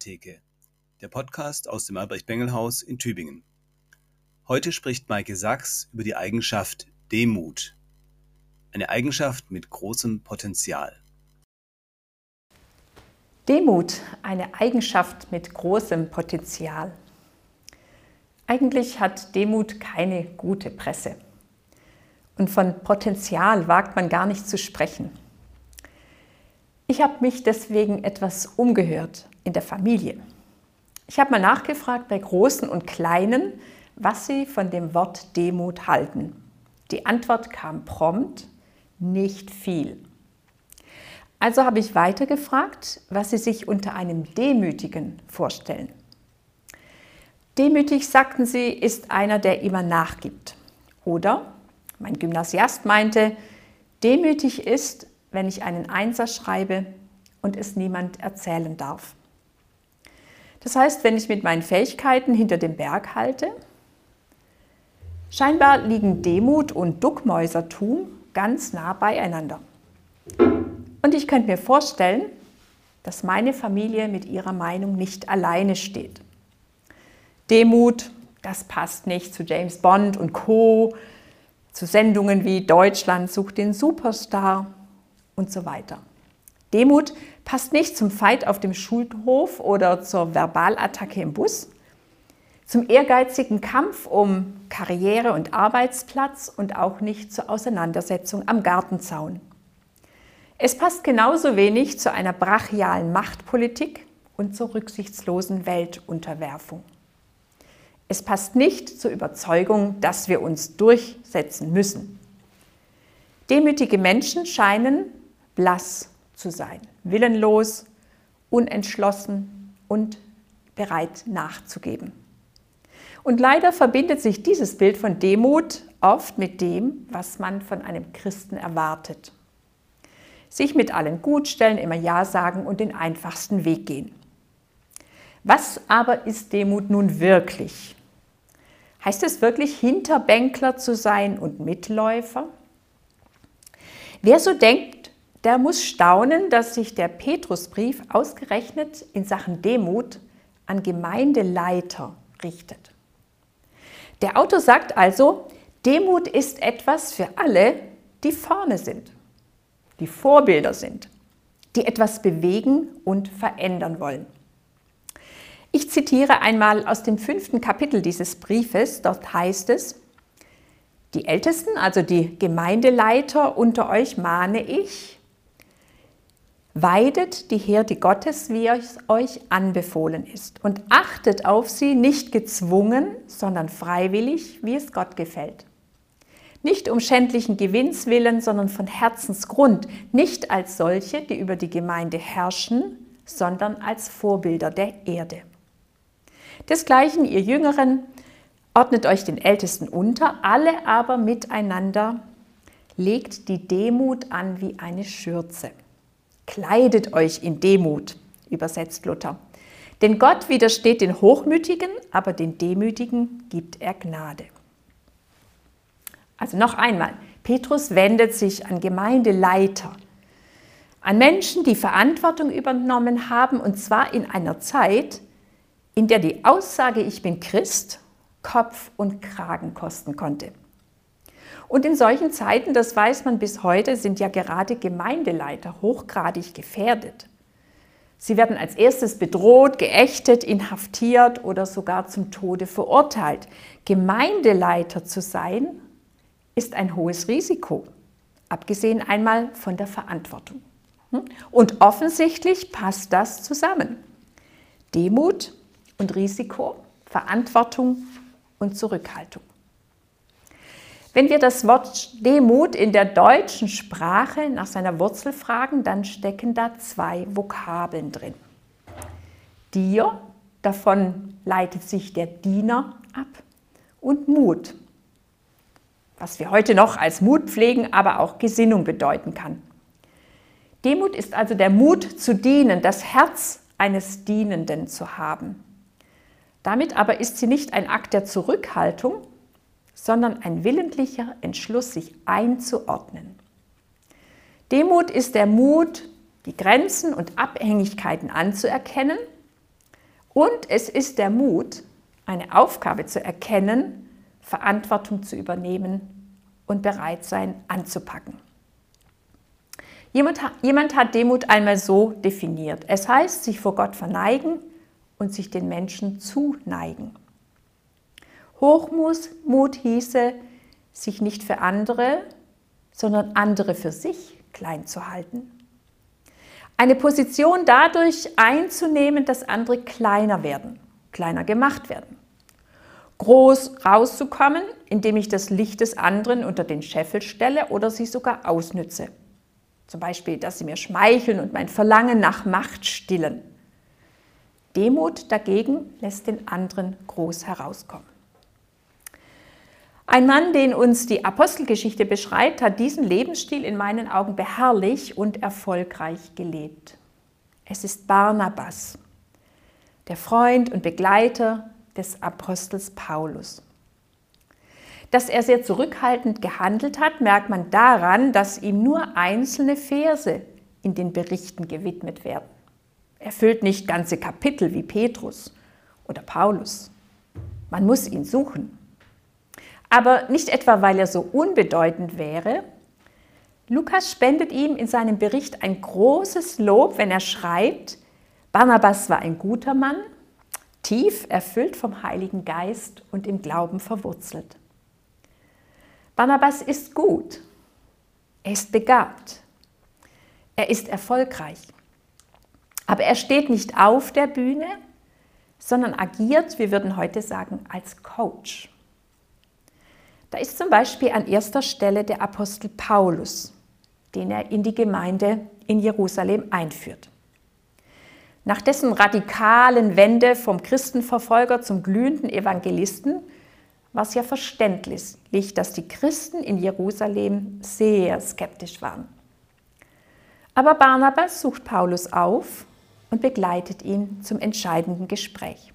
Bengeltheke, der Podcast aus dem Albrecht-Bengel-Haus in Tübingen. Heute spricht Maike Sachs über die Eigenschaft Demut. Eine Eigenschaft mit großem Potenzial. Demut, eine Eigenschaft mit großem Potenzial. Eigentlich hat Demut keine gute Presse. Und von Potenzial wagt man gar nicht zu sprechen. Ich habe mich deswegen etwas umgehört in der Familie. Ich habe mal nachgefragt bei Großen und Kleinen, was sie von dem Wort Demut halten. Die Antwort kam prompt, nicht viel. Also habe ich weitergefragt, was sie sich unter einem Demütigen vorstellen. Demütig, sagten sie, ist einer, der immer nachgibt. Oder, mein Gymnasiast meinte, demütig ist, wenn ich einen Einser schreibe und es niemand erzählen darf. Das heißt, wenn ich mit meinen Fähigkeiten hinter dem Berg halte, scheinbar liegen Demut und Duckmäusertum ganz nah beieinander. Und ich könnte mir vorstellen, dass meine Familie mit ihrer Meinung nicht alleine steht. Demut, das passt nicht zu James Bond und Co., zu Sendungen wie Deutschland sucht den Superstar und so weiter. Demut passt nicht zum Fight auf dem Schulhof oder zur Verbalattacke im Bus, zum ehrgeizigen Kampf um Karriere und Arbeitsplatz und auch nicht zur Auseinandersetzung am Gartenzaun. Es passt genauso wenig zu einer brachialen Machtpolitik und zur rücksichtslosen Weltunterwerfung. Es passt nicht zur Überzeugung, dass wir uns durchsetzen müssen. Demütige Menschen scheinen blass zu sein, willenlos, unentschlossen und bereit nachzugeben. Und leider verbindet sich dieses Bild von Demut oft mit dem, was man von einem Christen erwartet. Sich mit allen gut stellen, immer Ja sagen und den einfachsten Weg gehen. Was aber ist Demut nun wirklich? Heißt es wirklich, Hinterbänkler zu sein und Mitläufer? Wer so denkt, der muss staunen, dass sich der Petrusbrief ausgerechnet in Sachen Demut an Gemeindeleiter richtet. Der Autor sagt also, Demut ist etwas für alle, die vorne sind, die Vorbilder sind, die etwas bewegen und verändern wollen. Ich zitiere einmal aus dem fünften Kapitel dieses Briefes. Dort heißt es, die Ältesten, also die Gemeindeleiter unter euch mahne ich, Weidet die Herde Gottes, wie es euch anbefohlen ist, und achtet auf sie nicht gezwungen, sondern freiwillig, wie es Gott gefällt. Nicht um schändlichen Gewinns willen, sondern von Herzensgrund, nicht als solche, die über die Gemeinde herrschen, sondern als Vorbilder der Erde. Desgleichen, ihr Jüngeren, ordnet euch den Ältesten unter, alle aber miteinander, legt die Demut an wie eine Schürze. Kleidet euch in Demut, übersetzt Luther. Denn Gott widersteht den Hochmütigen, aber den Demütigen gibt er Gnade. Also noch einmal, Petrus wendet sich an Gemeindeleiter, an Menschen, die Verantwortung übernommen haben, und zwar in einer Zeit, in der die Aussage, ich bin Christ, Kopf und Kragen kosten konnte. Und in solchen Zeiten, das weiß man bis heute, sind ja gerade Gemeindeleiter hochgradig gefährdet. Sie werden als erstes bedroht, geächtet, inhaftiert oder sogar zum Tode verurteilt. Gemeindeleiter zu sein, ist ein hohes Risiko, abgesehen einmal von der Verantwortung. Hm? Und offensichtlich passt das zusammen. Demut und Risiko, Verantwortung und Zurückhaltung. Wenn wir das Wort Demut in der deutschen Sprache nach seiner Wurzel fragen, dann stecken da zwei Vokabeln drin. Dir, davon leitet sich der Diener ab, und Mut, was wir heute noch als Mut pflegen, aber auch Gesinnung bedeuten kann. Demut ist also der Mut zu dienen, das Herz eines Dienenden zu haben. Damit aber ist sie nicht ein Akt der Zurückhaltung, sondern ein willentlicher Entschluss, sich einzuordnen. Demut ist der Mut, die Grenzen und Abhängigkeiten anzuerkennen, Und es ist der Mut, eine Aufgabe zu erkennen, Verantwortung zu übernehmen und bereit sein anzupacken. Jemand, jemand hat Demut einmal so definiert. Es heißt, sich vor Gott verneigen und sich den Menschen zuneigen. Hochmut hieße, sich nicht für andere, sondern andere für sich klein zu halten. Eine Position dadurch einzunehmen, dass andere kleiner werden, kleiner gemacht werden. Groß rauszukommen, indem ich das Licht des anderen unter den Scheffel stelle oder sie sogar ausnütze. Zum Beispiel, dass sie mir schmeicheln und mein Verlangen nach Macht stillen. Demut dagegen lässt den anderen groß herauskommen. Ein Mann, den uns die Apostelgeschichte beschreibt, hat diesen Lebensstil in meinen Augen beharrlich und erfolgreich gelebt. Es ist Barnabas, der Freund und Begleiter des Apostels Paulus. Dass er sehr zurückhaltend gehandelt hat, merkt man daran, dass ihm nur einzelne Verse in den Berichten gewidmet werden. Er füllt nicht ganze Kapitel wie Petrus oder Paulus. Man muss ihn suchen. Aber nicht etwa, weil er so unbedeutend wäre. Lukas spendet ihm in seinem Bericht ein großes Lob, wenn er schreibt, Barnabas war ein guter Mann, tief erfüllt vom Heiligen Geist und im Glauben verwurzelt. Barnabas ist gut. Er ist begabt. Er ist erfolgreich. Aber er steht nicht auf der Bühne, sondern agiert, wir würden heute sagen, als Coach. Da ist zum Beispiel an erster Stelle der Apostel Paulus, den er in die Gemeinde in Jerusalem einführt. Nach dessen radikalen Wende vom Christenverfolger zum glühenden Evangelisten war es ja verständlich, dass die Christen in Jerusalem sehr skeptisch waren. Aber Barnabas sucht Paulus auf und begleitet ihn zum entscheidenden Gespräch.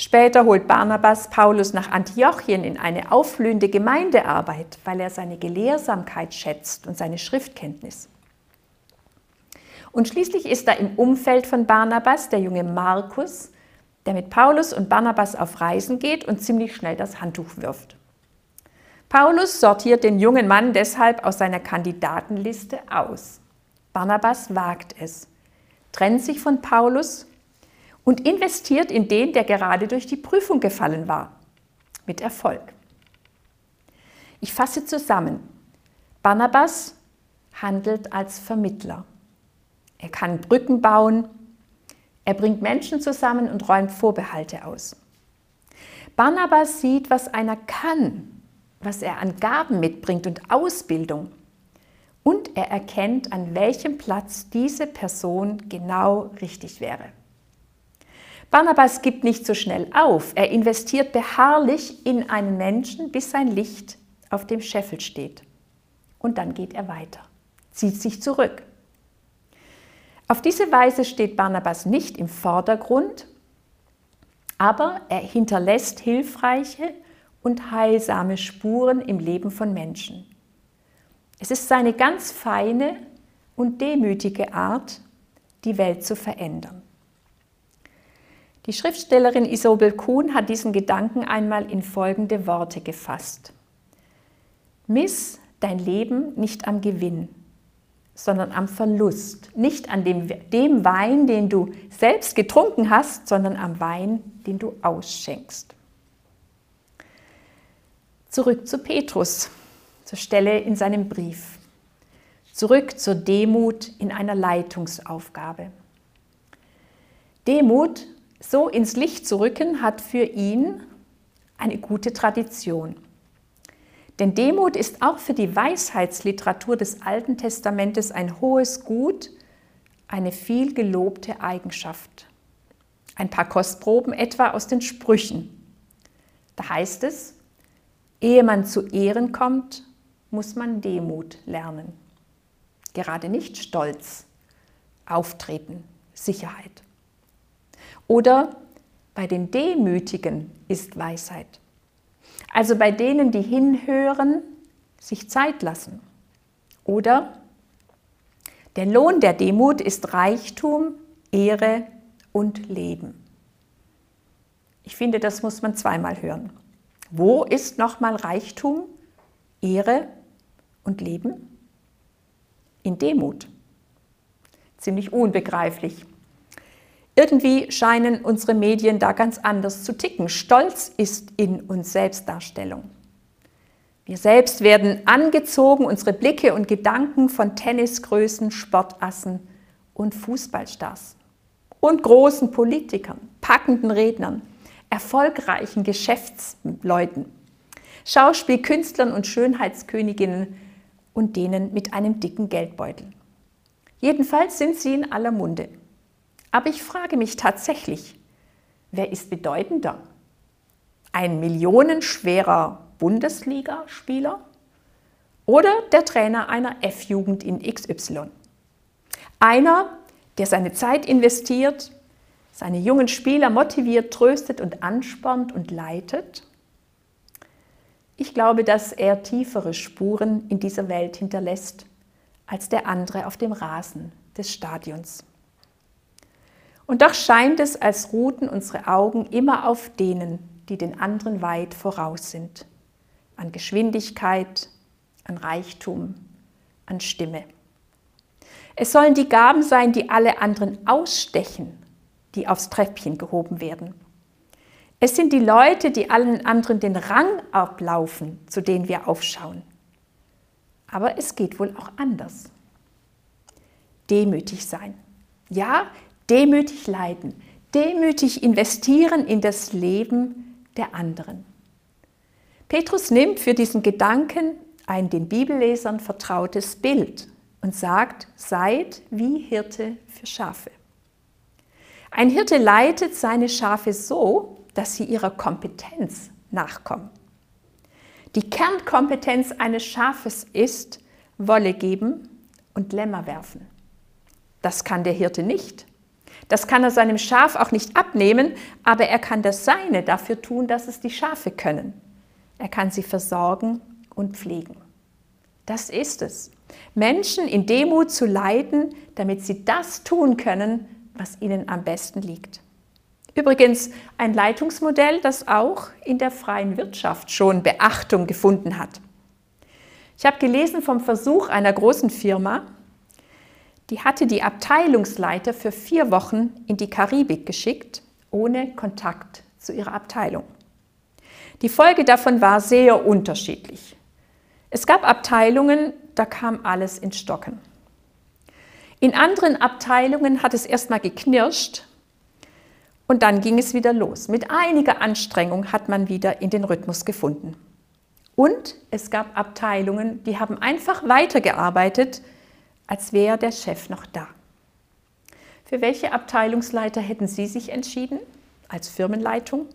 Später holt Barnabas Paulus nach Antiochien in eine aufblühende Gemeindearbeit, weil er seine Gelehrsamkeit schätzt und seine Schriftkenntnis. Und schließlich ist da im Umfeld von Barnabas der junge Markus, der mit Paulus und Barnabas auf Reisen geht und ziemlich schnell das Handtuch wirft. Paulus sortiert den jungen Mann deshalb aus seiner Kandidatenliste aus. Barnabas wagt es, trennt sich von Paulus und investiert in den, der gerade durch die Prüfung gefallen war, mit Erfolg. Ich fasse zusammen. Barnabas handelt als Vermittler. Er kann Brücken bauen, er bringt Menschen zusammen und räumt Vorbehalte aus. Barnabas sieht, was einer kann, was er an Gaben mitbringt und Ausbildung. Und er erkennt, an welchem Platz diese Person genau richtig wäre. Barnabas gibt nicht so schnell auf. Er investiert beharrlich in einen Menschen, bis sein Licht auf dem Scheffel steht. Und dann geht er weiter, zieht sich zurück. Auf diese Weise steht Barnabas nicht im Vordergrund, aber er hinterlässt hilfreiche und heilsame Spuren im Leben von Menschen. Es ist seine ganz feine und demütige Art, die Welt zu verändern. Die Schriftstellerin Isobel Kuhn hat diesen Gedanken einmal in folgende Worte gefasst. Miss dein Leben nicht am Gewinn, sondern am Verlust. Nicht an dem, dem Wein, den du selbst getrunken hast, sondern am Wein, den du ausschenkst. Zurück zu Petrus, zur Stelle in seinem Brief. Zurück zur Demut in einer Leitungsaufgabe. Demut so ins Licht zu rücken, hat für ihn eine gute Tradition. Denn Demut ist auch für die Weisheitsliteratur des Alten Testamentes ein hohes Gut, eine viel gelobte Eigenschaft. Ein paar Kostproben etwa aus den Sprüchen. Da heißt es, ehe man zu Ehren kommt, muss man Demut lernen. Gerade nicht Stolz, Auftreten, Sicherheit. Oder bei den Demütigen ist Weisheit. Also bei denen, die hinhören, sich Zeit lassen. Oder der Lohn der Demut ist Reichtum, Ehre und Leben. Ich finde, das muss man zweimal hören. Wo ist nochmal Reichtum, Ehre und Leben? In Demut. Ziemlich unbegreiflich. Irgendwie scheinen unsere Medien da ganz anders zu ticken. Stolz ist in uns Selbstdarstellung. Wir selbst werden angezogen, unsere Blicke und Gedanken von Tennisgrößen, Sportassen und Fußballstars und großen Politikern, packenden Rednern, erfolgreichen Geschäftsleuten, Schauspielkünstlern und Schönheitsköniginnen und denen mit einem dicken Geldbeutel. Jedenfalls sind sie in aller Munde. Aber ich frage mich tatsächlich, wer ist bedeutender? Ein millionenschwerer Bundesligaspieler oder der Trainer einer F-Jugend in XY? Einer, der seine Zeit investiert, seine jungen Spieler motiviert, tröstet und anspornt und leitet? Ich glaube, dass er tiefere Spuren in dieser Welt hinterlässt als der andere auf dem Rasen des Stadions. Und doch scheint es, als ruhten unsere Augen immer auf denen, die den anderen weit voraus sind. An Geschwindigkeit, an Reichtum, an Stimme. Es sollen die Gaben sein, die alle anderen ausstechen, die aufs Treppchen gehoben werden. Es sind die Leute, die allen anderen den Rang ablaufen, zu denen wir aufschauen. Aber es geht wohl auch anders. Demütig sein. Ja, demütig leiden, demütig investieren in das Leben der anderen. Petrus nimmt für diesen Gedanken ein den Bibellesern vertrautes Bild und sagt, seid wie Hirte für Schafe. Ein Hirte leitet seine Schafe so, dass sie ihrer Kompetenz nachkommen. Die Kernkompetenz eines Schafes ist Wolle geben und Lämmer werfen. Das kann der Hirte nicht. Das kann er seinem Schaf auch nicht abnehmen, aber er kann das Seine dafür tun, dass es die Schafe können. Er kann sie versorgen und pflegen. Das ist es. Menschen in Demut zu leiten, damit sie das tun können, was ihnen am besten liegt. Übrigens ein Leitungsmodell, das auch in der freien Wirtschaft schon Beachtung gefunden hat. Ich habe gelesen vom Versuch einer großen Firma, die hatte die Abteilungsleiter für vier Wochen in die Karibik geschickt, ohne Kontakt zu ihrer Abteilung. Die Folge davon war sehr unterschiedlich. Es gab Abteilungen, da kam alles ins Stocken. In anderen Abteilungen hat es erstmal geknirscht und dann ging es wieder los. Mit einiger Anstrengung hat man wieder in den Rhythmus gefunden. Und es gab Abteilungen, die haben einfach weitergearbeitet, als wäre der Chef noch da. Für welche Abteilungsleiter hätten Sie sich entschieden als Firmenleitung?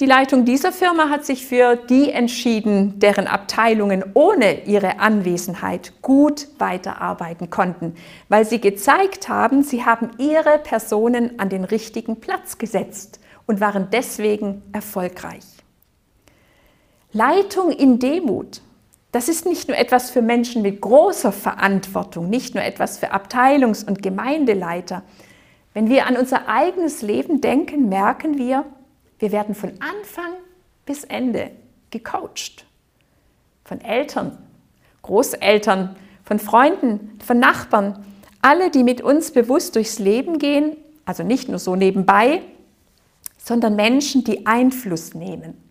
Die Leitung dieser Firma hat sich für die entschieden, deren Abteilungen ohne ihre Anwesenheit gut weiterarbeiten konnten, weil sie gezeigt haben, sie haben ihre Personen an den richtigen Platz gesetzt und waren deswegen erfolgreich. Leitung in Demut das ist nicht nur etwas für Menschen mit großer Verantwortung, nicht nur etwas für Abteilungs- und Gemeindeleiter. Wenn wir an unser eigenes Leben denken, merken wir, wir werden von Anfang bis Ende gecoacht. Von Eltern, Großeltern, von Freunden, von Nachbarn, alle, die mit uns bewusst durchs Leben gehen, also nicht nur so nebenbei, sondern Menschen, die Einfluss nehmen.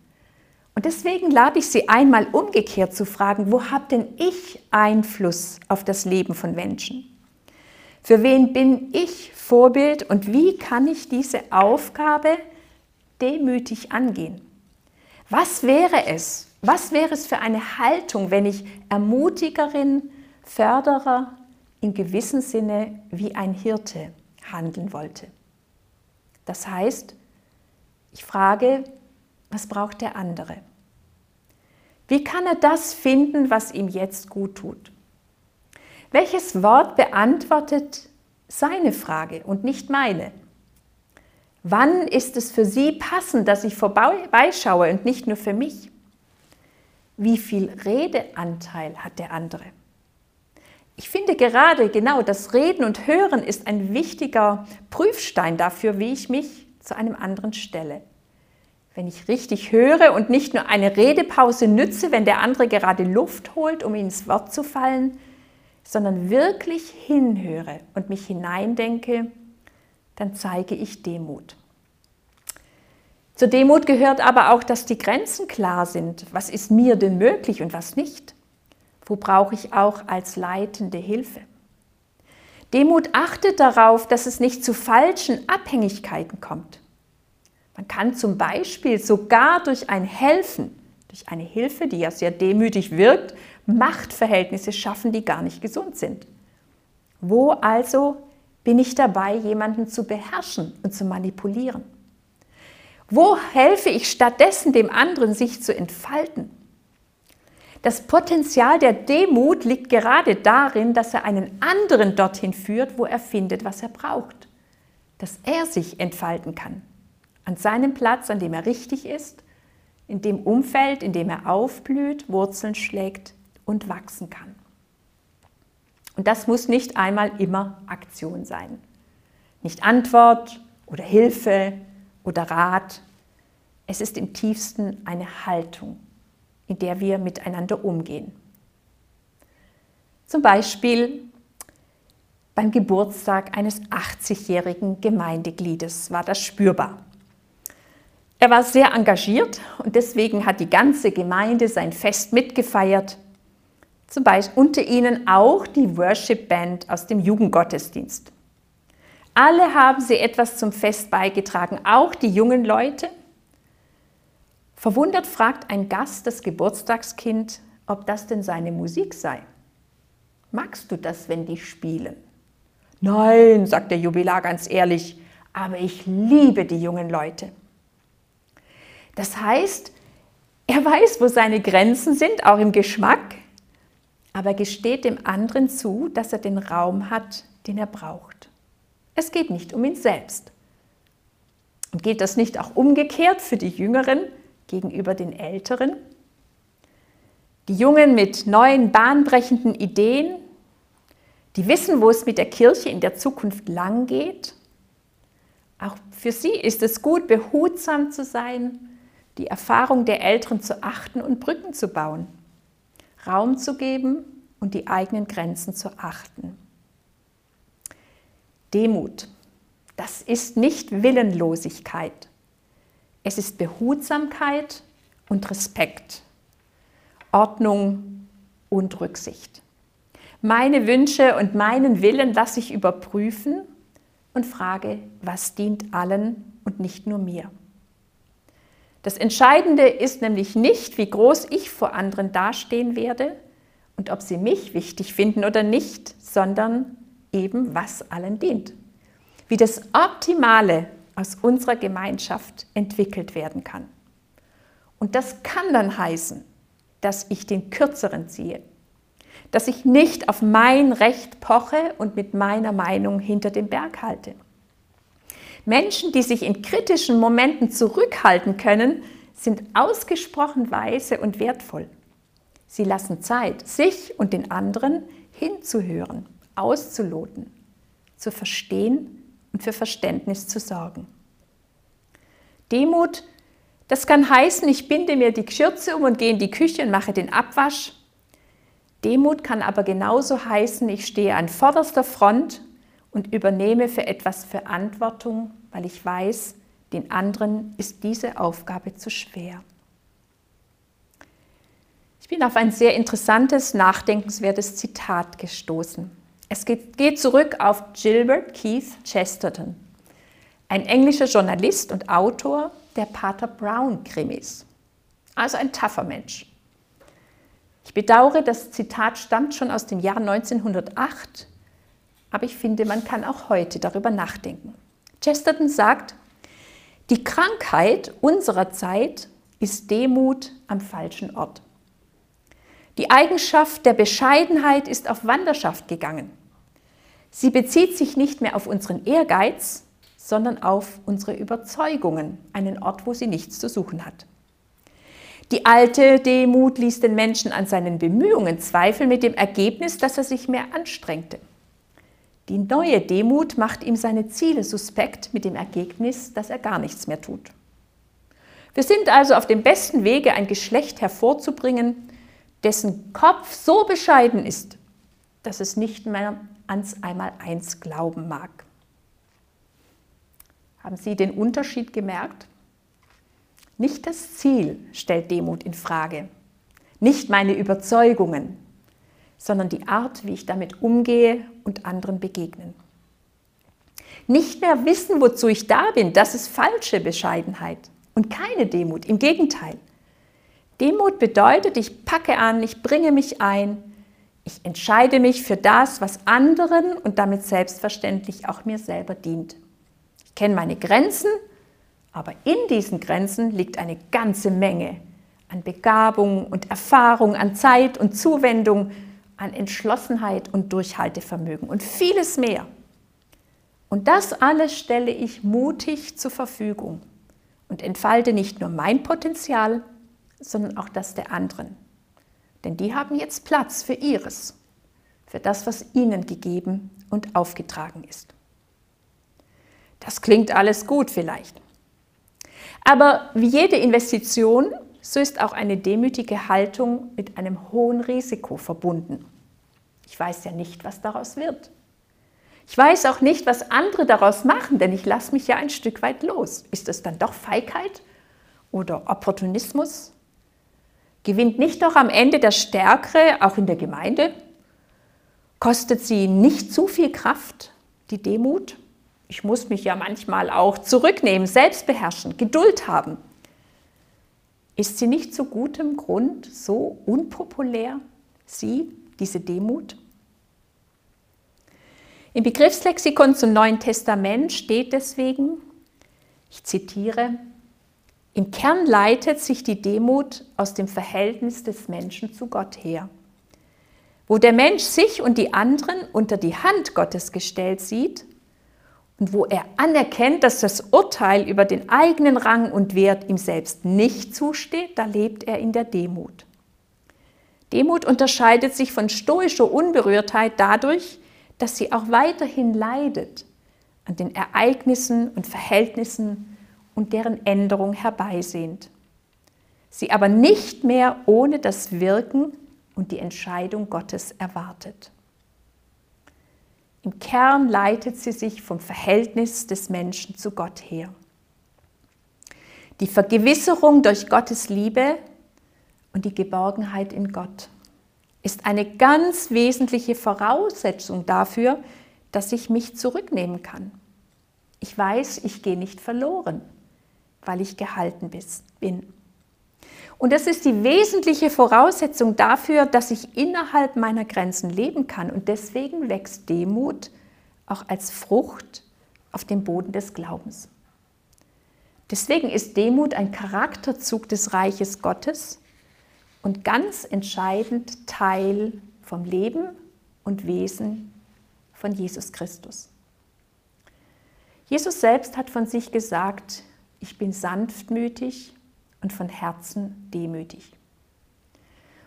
Und deswegen lade ich Sie einmal umgekehrt zu fragen, wo habe denn ich Einfluss auf das Leben von Menschen? Für wen bin ich Vorbild und wie kann ich diese Aufgabe demütig angehen? Was wäre es? Was wäre es für eine Haltung, wenn ich Ermutigerin, Förderer in gewissem Sinne wie ein Hirte handeln wollte? Das heißt, ich frage, was braucht der andere? Wie kann er das finden, was ihm jetzt gut tut? Welches Wort beantwortet seine Frage und nicht meine? Wann ist es für Sie passend, dass ich vorbeischaue und nicht nur für mich? Wie viel Redeanteil hat der andere? Ich finde gerade genau das Reden und Hören ist ein wichtiger Prüfstein dafür, wie ich mich zu einem anderen stelle. Wenn ich richtig höre und nicht nur eine Redepause nütze, wenn der andere gerade Luft holt, um ins Wort zu fallen, sondern wirklich hinhöre und mich hineindenke, dann zeige ich Demut. Zur Demut gehört aber auch, dass die Grenzen klar sind. Was ist mir denn möglich und was nicht? Wo brauche ich auch als leitende Hilfe? Demut achtet darauf, dass es nicht zu falschen Abhängigkeiten kommt. Man kann zum Beispiel sogar durch ein Helfen, durch eine Hilfe, die ja sehr demütig wirkt, Machtverhältnisse schaffen, die gar nicht gesund sind. Wo also bin ich dabei, jemanden zu beherrschen und zu manipulieren? Wo helfe ich stattdessen dem anderen, sich zu entfalten? Das Potenzial der Demut liegt gerade darin, dass er einen anderen dorthin führt, wo er findet, was er braucht. Dass er sich entfalten kann. An seinem Platz, an dem er richtig ist, in dem Umfeld, in dem er aufblüht, Wurzeln schlägt und wachsen kann. Und das muss nicht einmal immer Aktion sein. Nicht Antwort oder Hilfe oder Rat. Es ist im tiefsten eine Haltung, in der wir miteinander umgehen. Zum Beispiel beim Geburtstag eines 80-jährigen Gemeindegliedes war das spürbar. Er war sehr engagiert und deswegen hat die ganze Gemeinde sein Fest mitgefeiert. Zum Beispiel unter ihnen auch die Worship Band aus dem Jugendgottesdienst. Alle haben sie etwas zum Fest beigetragen, auch die jungen Leute Verwundert fragt ein Gast das Geburtstagskind, ob das denn seine Musik sei. Magst du das, wenn die spielen? Nein, sagt der Jubilar ganz ehrlich, aber ich liebe die jungen Leute. Das heißt, er weiß, wo seine Grenzen sind, auch im Geschmack, aber gesteht dem anderen zu, dass er den Raum hat, den er braucht. Es geht nicht um ihn selbst. Und geht das nicht auch umgekehrt für die Jüngeren, gegenüber den Älteren. Die Jungen mit neuen, bahnbrechenden Ideen, die wissen, wo es mit der Kirche in der Zukunft lang geht. Auch für sie ist es gut, behutsam zu sein, die Erfahrung der Älteren zu achten und Brücken zu bauen, Raum zu geben und die eigenen Grenzen zu achten. Demut, das ist nicht Willenlosigkeit. Es ist Behutsamkeit und Respekt, Ordnung und Rücksicht. Meine Wünsche und meinen Willen lasse ich überprüfen und frage, was dient allen und nicht nur mir. Das Entscheidende ist nämlich nicht, wie groß ich vor anderen dastehen werde und ob sie mich wichtig finden oder nicht, sondern eben, was allen dient. Wie das Optimale aus unserer Gemeinschaft entwickelt werden kann. Und das kann dann heißen, dass ich den Kürzeren ziehe, dass ich nicht auf mein Recht poche und mit meiner Meinung hinter dem Berg halte. Menschen, die sich in kritischen Momenten zurückhalten können, sind ausgesprochen weise und wertvoll. Sie lassen Zeit, sich und den anderen hinzuhören, auszuloten, zu verstehen und für Verständnis zu sorgen. Demut, das kann heißen, ich binde mir die Schürze um und gehe in die Küche und mache den Abwasch. Demut kann aber genauso heißen, ich stehe an vorderster Front und übernehme für etwas Verantwortung, weil ich weiß, den anderen ist diese Aufgabe zu schwer. Ich bin auf ein sehr interessantes, nachdenkenswertes Zitat gestoßen. Es geht zurück auf Gilbert Keith Chesterton, ein englischer Journalist und Autor der Pater Brown-Krimis. Also ein taffer Mensch. Ich bedauere, das Zitat stammt schon aus dem Jahr 1908, aber ich finde, man kann auch heute darüber nachdenken. Chesterton sagt, die Krankheit unserer Zeit ist Demut am falschen Ort. Die Eigenschaft der Bescheidenheit ist auf Wanderschaft gegangen. Sie bezieht sich nicht mehr auf unseren Ehrgeiz, sondern auf unsere Überzeugungen, einen Ort, wo sie nichts zu suchen hat. Die alte Demut ließ den Menschen an seinen Bemühungen zweifeln mit dem Ergebnis, dass er sich mehr anstrengte. Die neue Demut macht ihm seine Ziele suspekt mit dem Ergebnis, dass er gar nichts mehr tut. Wir sind also auf dem besten Wege, ein Geschlecht hervorzubringen, dessen Kopf so bescheiden ist, dass es nicht mehr ans Einmaleins glauben mag. Haben Sie den Unterschied gemerkt? Nicht das Ziel stellt Demut in Frage, nicht meine Überzeugungen, sondern die Art, wie ich damit umgehe und anderen begegnen. Nicht mehr wissen, wozu ich da bin, das ist falsche Bescheidenheit und keine Demut. Im Gegenteil. Demut bedeutet, ich packe an, ich bringe mich ein, ich entscheide mich für das, was anderen und damit selbstverständlich auch mir selber dient. Ich kenne meine Grenzen, aber in diesen Grenzen liegt eine ganze Menge an Begabung und Erfahrung, an Zeit und Zuwendung, an Entschlossenheit und Durchhaltevermögen und vieles mehr. Und das alles stelle ich mutig zur Verfügung und entfalte nicht nur mein Potenzial, sondern auch das der anderen. Denn die haben jetzt Platz für ihres, für das, was ihnen gegeben und aufgetragen ist. Das klingt alles gut vielleicht. Aber wie jede Investition so ist auch eine demütige Haltung mit einem hohen Risiko verbunden. Ich weiß ja nicht, was daraus wird. Ich weiß auch nicht, was andere daraus machen, denn ich lasse mich ja ein Stück weit los. Ist es dann doch Feigheit oder Opportunismus? Gewinnt nicht doch am Ende der Stärkere, auch in der Gemeinde? Kostet sie nicht zu viel Kraft, die Demut? Ich muss mich ja manchmal auch zurücknehmen, selbst beherrschen, Geduld haben, ist sie nicht zu gutem Grund so unpopulär, sie, diese Demut? Im Begriffslexikon zum Neuen Testament steht deswegen, ich zitiere, im Kern leitet sich die Demut aus dem Verhältnis des Menschen zu Gott her. Wo der Mensch sich und die anderen unter die Hand Gottes gestellt sieht, und wo er anerkennt, dass das Urteil über den eigenen Rang und Wert ihm selbst nicht zusteht, da lebt er in der Demut. Demut unterscheidet sich von stoischer Unberührtheit dadurch, dass sie auch weiterhin leidet an den Ereignissen und Verhältnissen und deren Änderung herbeisehnt. Sie aber nicht mehr ohne das Wirken und die Entscheidung Gottes erwartet. Im Kern leitet sie sich vom Verhältnis des Menschen zu Gott her. Die Vergewisserung durch Gottes Liebe und die Geborgenheit in Gott ist eine ganz wesentliche Voraussetzung dafür, dass ich mich zurücknehmen kann. Ich weiß, ich gehe nicht verloren, weil ich gehalten bin. Und das ist die wesentliche Voraussetzung dafür, dass ich innerhalb meiner Grenzen leben kann. Und deswegen wächst Demut auch als Frucht auf dem Boden des Glaubens. Deswegen ist Demut ein Charakterzug des Reiches Gottes und ganz entscheidend Teil vom Leben und Wesen von Jesus Christus. Jesus selbst hat von sich gesagt, ich bin sanftmütig und von Herzen demütig.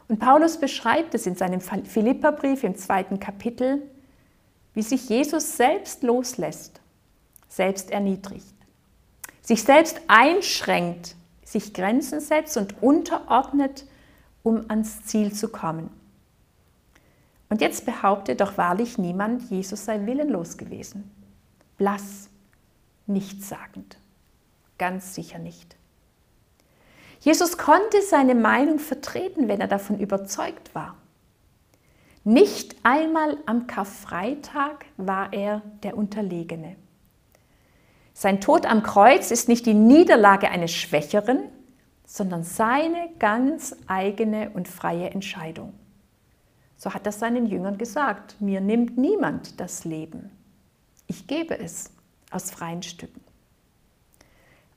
Und Paulus beschreibt es in seinem Philipperbrief im zweiten Kapitel, wie sich Jesus selbst loslässt, selbst erniedrigt, sich selbst einschränkt, sich Grenzen setzt und unterordnet, um ans Ziel zu kommen. Und jetzt behauptet doch wahrlich niemand, Jesus sei willenlos gewesen. Blass, nichtssagend. Ganz sicher nicht. Jesus konnte seine Meinung vertreten, wenn er davon überzeugt war. Nicht einmal am Karfreitag war er der Unterlegene. Sein Tod am Kreuz ist nicht die Niederlage eines Schwächeren, sondern seine ganz eigene und freie Entscheidung. So hat er seinen Jüngern gesagt, mir nimmt niemand das Leben. Ich gebe es aus freien Stücken.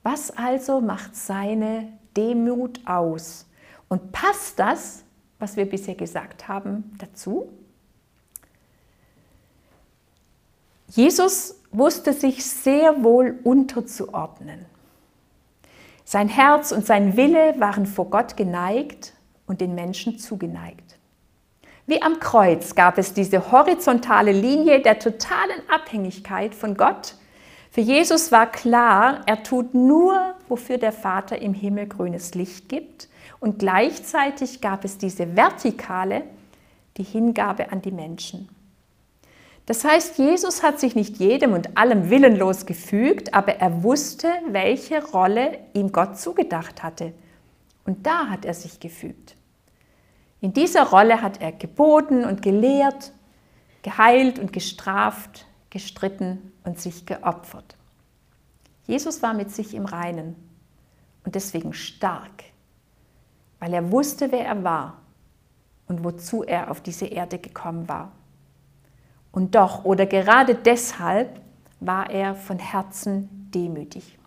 Was also macht seine Demut aus. Und passt das, was wir bisher gesagt haben, dazu? Jesus wusste sich sehr wohl unterzuordnen. Sein Herz und sein Wille waren vor Gott geneigt und den Menschen zugeneigt. Wie am Kreuz gab es diese horizontale Linie der totalen Abhängigkeit von Gott. Für Jesus war klar, er tut nur, wofür der Vater im Himmel grünes Licht gibt. Und gleichzeitig gab es diese vertikale, die Hingabe an die Menschen. Das heißt, Jesus hat sich nicht jedem und allem willenlos gefügt, aber er wusste, welche Rolle ihm Gott zugedacht hatte. Und da hat er sich gefügt. In dieser Rolle hat er geboten und gelehrt, geheilt und gestraft, gestritten und sich geopfert. Jesus war mit sich im Reinen und deswegen stark, weil er wusste, wer er war und wozu er auf diese Erde gekommen war. Und doch oder gerade deshalb war er von Herzen demütig.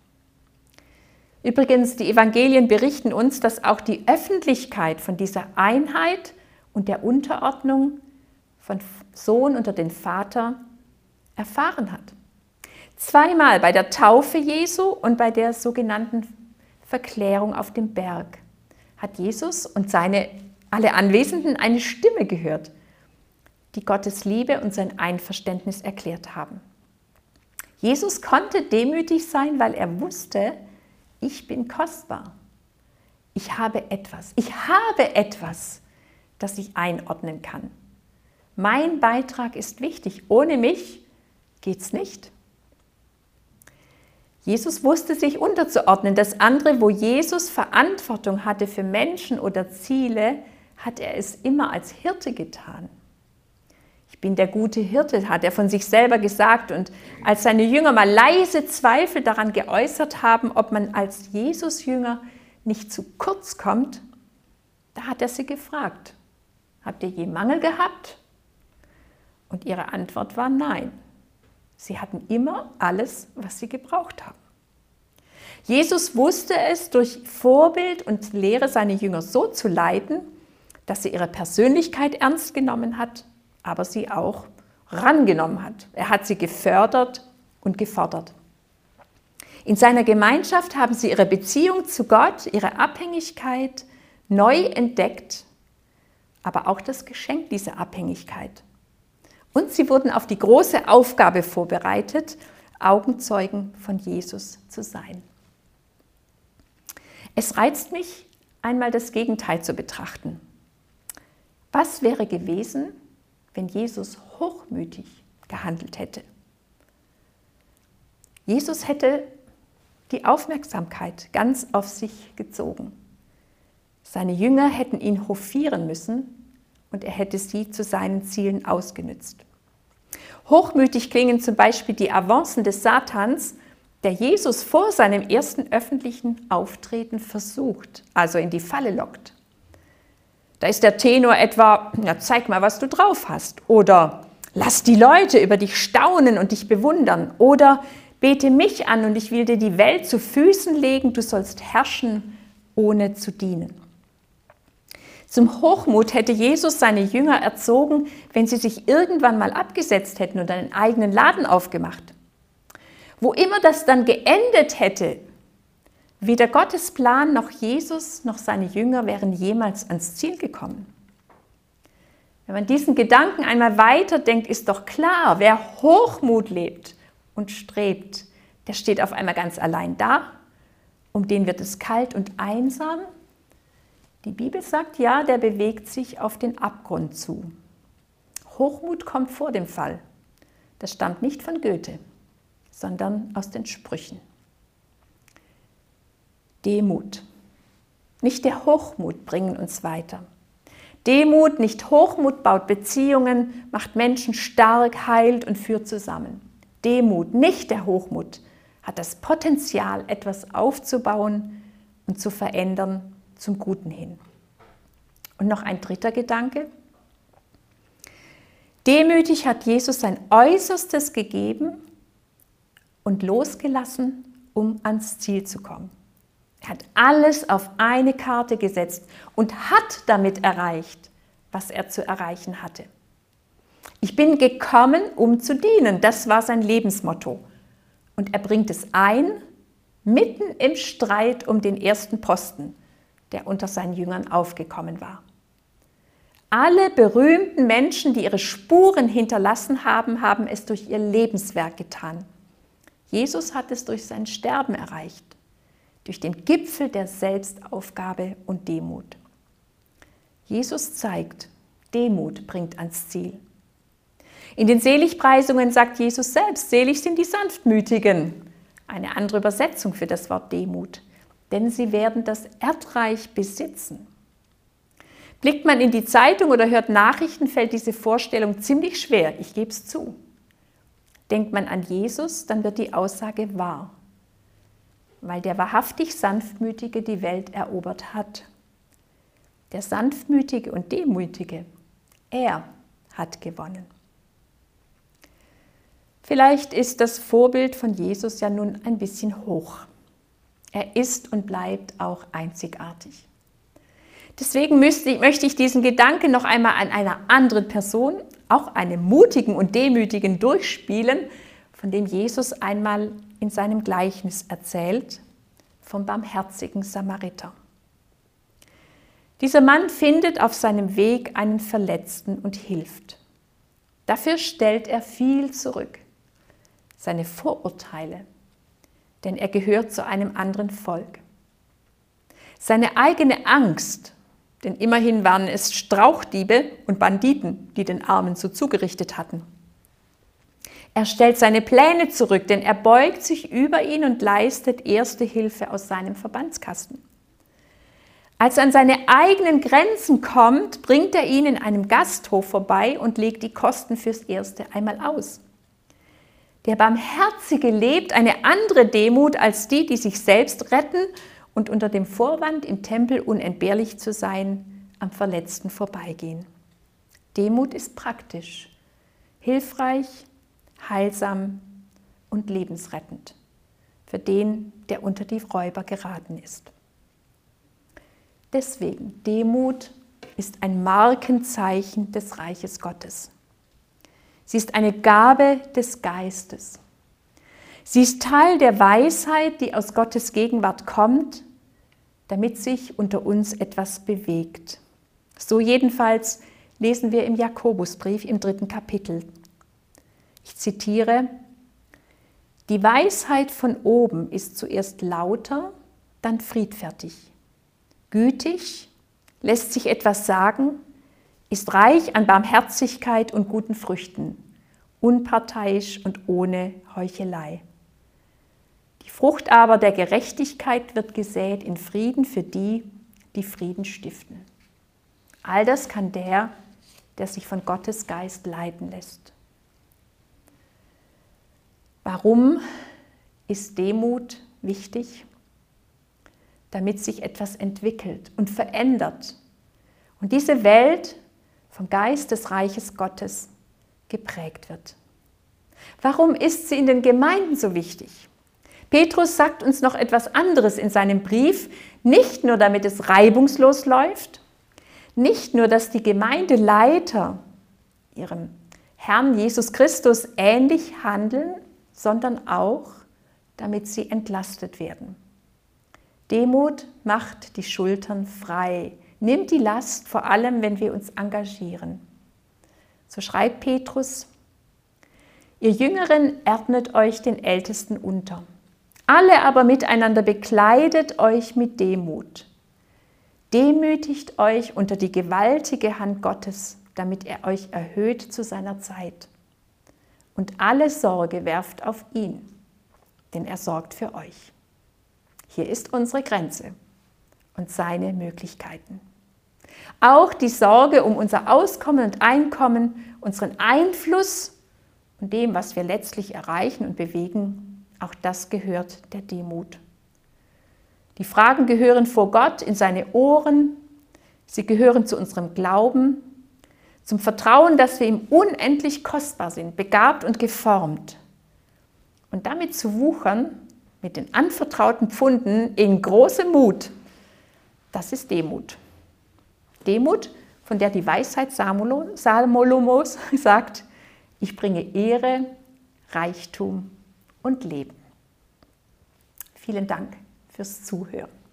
Übrigens, die Evangelien berichten uns, dass auch die Öffentlichkeit von dieser Einheit und der Unterordnung von Sohn unter den Vater erfahren hat. Zweimal bei der Taufe Jesu und bei der sogenannten Verklärung auf dem Berg hat Jesus und seine alle Anwesenden eine Stimme gehört die Gottes Liebe und sein Einverständnis erklärt haben. Jesus konnte demütig sein, weil er wusste, ich bin kostbar. Ich habe etwas. Ich habe etwas, das ich einordnen kann. Mein Beitrag ist wichtig. Ohne mich geht es nicht. Jesus wusste sich unterzuordnen. Das andere, wo Jesus Verantwortung hatte für Menschen oder Ziele, hat er es immer als Hirte getan bin der gute Hirte, hat er von sich selber gesagt. Und als seine Jünger mal leise Zweifel daran geäußert haben, ob man als Jesus-Jünger nicht zu kurz kommt, da hat er sie gefragt, habt ihr je Mangel gehabt? Und ihre Antwort war nein. Sie hatten immer alles, was sie gebraucht haben. Jesus wusste es, durch Vorbild und Lehre seine Jünger so zu leiten, dass sie ihre Persönlichkeit ernst genommen hat aber sie auch rangenommen hat. Er hat sie gefördert und gefordert. In seiner Gemeinschaft haben sie ihre Beziehung zu Gott, ihre Abhängigkeit neu entdeckt, aber auch das Geschenk dieser Abhängigkeit. Und sie wurden auf die große Aufgabe vorbereitet, Augenzeugen von Jesus zu sein. Es reizt mich, einmal das Gegenteil zu betrachten. Was wäre gewesen, wenn Jesus hochmütig gehandelt hätte. Jesus hätte die Aufmerksamkeit ganz auf sich gezogen. Seine Jünger hätten ihn hofieren müssen und er hätte sie zu seinen Zielen ausgenützt. Hochmütig klingen zum Beispiel die Avancen des Satans, der Jesus vor seinem ersten öffentlichen Auftreten versucht, also in die Falle lockt. Da ist der Tenor etwa, ja, zeig mal, was du drauf hast. Oder lass die Leute über dich staunen und dich bewundern. Oder bete mich an und ich will dir die Welt zu Füßen legen, du sollst herrschen, ohne zu dienen. Zum Hochmut hätte Jesus seine Jünger erzogen, wenn sie sich irgendwann mal abgesetzt hätten und einen eigenen Laden aufgemacht. Wo immer das dann geendet hätte, Weder Gottes Plan noch Jesus noch seine Jünger wären jemals ans Ziel gekommen. Wenn man diesen Gedanken einmal weiterdenkt, ist doch klar, wer Hochmut lebt und strebt, der steht auf einmal ganz allein da, um den wird es kalt und einsam. Die Bibel sagt ja, der bewegt sich auf den Abgrund zu. Hochmut kommt vor dem Fall. Das stammt nicht von Goethe, sondern aus den Sprüchen. Demut. Nicht der Hochmut bringen uns weiter. Demut, nicht Hochmut baut Beziehungen, macht Menschen stark, heilt und führt zusammen. Demut, nicht der Hochmut, hat das Potenzial, etwas aufzubauen und zu verändern zum Guten hin. Und noch ein dritter Gedanke. Demütig hat Jesus sein Äußerstes gegeben und losgelassen, um ans Ziel zu kommen. Er hat alles auf eine Karte gesetzt und hat damit erreicht, was er zu erreichen hatte. Ich bin gekommen, um zu dienen. Das war sein Lebensmotto. Und er bringt es ein mitten im Streit um den ersten Posten, der unter seinen Jüngern aufgekommen war. Alle berühmten Menschen, die ihre Spuren hinterlassen haben, haben es durch ihr Lebenswerk getan. Jesus hat es durch sein Sterben erreicht, durch den Gipfel der Selbstaufgabe und Demut. Jesus zeigt, Demut bringt ans Ziel. In den Seligpreisungen sagt Jesus selbst, selig sind die Sanftmütigen. Eine andere Übersetzung für das Wort Demut, denn sie werden das Erdreich besitzen. Blickt man in die Zeitung oder hört Nachrichten, fällt diese Vorstellung ziemlich schwer, ich gebe es zu. Denkt man an Jesus, dann wird die Aussage wahr, weil der wahrhaftig Sanftmütige die Welt erobert hat. Der Sanftmütige und Demütige, er hat gewonnen. Vielleicht ist das Vorbild von Jesus ja nun ein bisschen hoch. Er ist und bleibt auch einzigartig. Deswegen müsste, möchte ich diesen Gedanken noch einmal an einer anderen Person, auch einem mutigen und demütigen, durchspielen, von dem Jesus einmal in seinem Gleichnis erzählt, vom barmherzigen Samariter. Dieser Mann findet auf seinem Weg einen Verletzten und hilft. Dafür stellt er viel zurück, seine Vorurteile, denn er gehört zu einem anderen Volk. Seine eigene Angst denn immerhin waren es Strauchdiebe und Banditen, die den Armen so zugerichtet hatten. Er stellt seine Pläne zurück, denn er beugt sich über ihn und leistet erste Hilfe aus seinem Verbandskasten. Als er an seine eigenen Grenzen kommt, bringt er ihn in einem Gasthof vorbei und legt die Kosten fürs Erste einmal aus. Der Barmherzige lebt eine andere Demut als die, die sich selbst retten und unter dem Vorwand, im Tempel unentbehrlich zu sein, am Verletzten vorbeigehen. Demut ist praktisch, hilfreich, heilsam und lebensrettend für den, der unter die Räuber geraten ist. Deswegen, Demut ist ein Markenzeichen des Reiches Gottes. Sie ist eine Gabe des Geistes. Sie ist Teil der Weisheit, die aus Gottes Gegenwart kommt, damit sich unter uns etwas bewegt. So jedenfalls lesen wir im Jakobusbrief im dritten Kapitel. Ich zitiere, die Weisheit von oben ist zuerst lauter, dann friedfertig, gütig, lässt sich etwas sagen, ist reich an Barmherzigkeit und guten Früchten, unparteiisch und ohne Heuchelei. Die Frucht aber der Gerechtigkeit wird gesät in Frieden für die, die Frieden stiften. All das kann der, der sich von Gottes Geist leiten lässt. Warum ist Demut wichtig? Damit sich etwas entwickelt und verändert und diese Welt vom Geist des Reiches Gottes geprägt wird. Warum ist sie in den Gemeinden so wichtig? Petrus sagt uns noch etwas anderes in seinem Brief, nicht nur damit es reibungslos läuft, nicht nur, dass die Gemeindeleiter ihrem Herrn Jesus Christus ähnlich handeln, sondern auch, damit sie entlastet werden. Demut macht die Schultern frei, nimmt die Last, vor allem wenn wir uns engagieren. So schreibt Petrus, ihr Jüngeren ordnet euch den Ältesten unter. Alle aber miteinander bekleidet euch mit Demut. Demütigt euch unter die gewaltige Hand Gottes, damit er euch erhöht zu seiner Zeit. Und alle Sorge werft auf ihn, denn er sorgt für euch. Hier ist unsere Grenze und seine Möglichkeiten. Auch die Sorge um unser Auskommen und Einkommen, unseren Einfluss und dem, was wir letztlich erreichen und bewegen, auch das gehört der Demut. Die Fragen gehören vor Gott in seine Ohren. Sie gehören zu unserem Glauben, zum Vertrauen, dass wir ihm unendlich kostbar sind, begabt und geformt. Und damit zu wuchern mit den anvertrauten Pfunden in großem Mut, das ist Demut. Demut, von der die Weisheit Salomos sagt, ich bringe Ehre, Reichtum und Leben. Vielen Dank fürs Zuhören.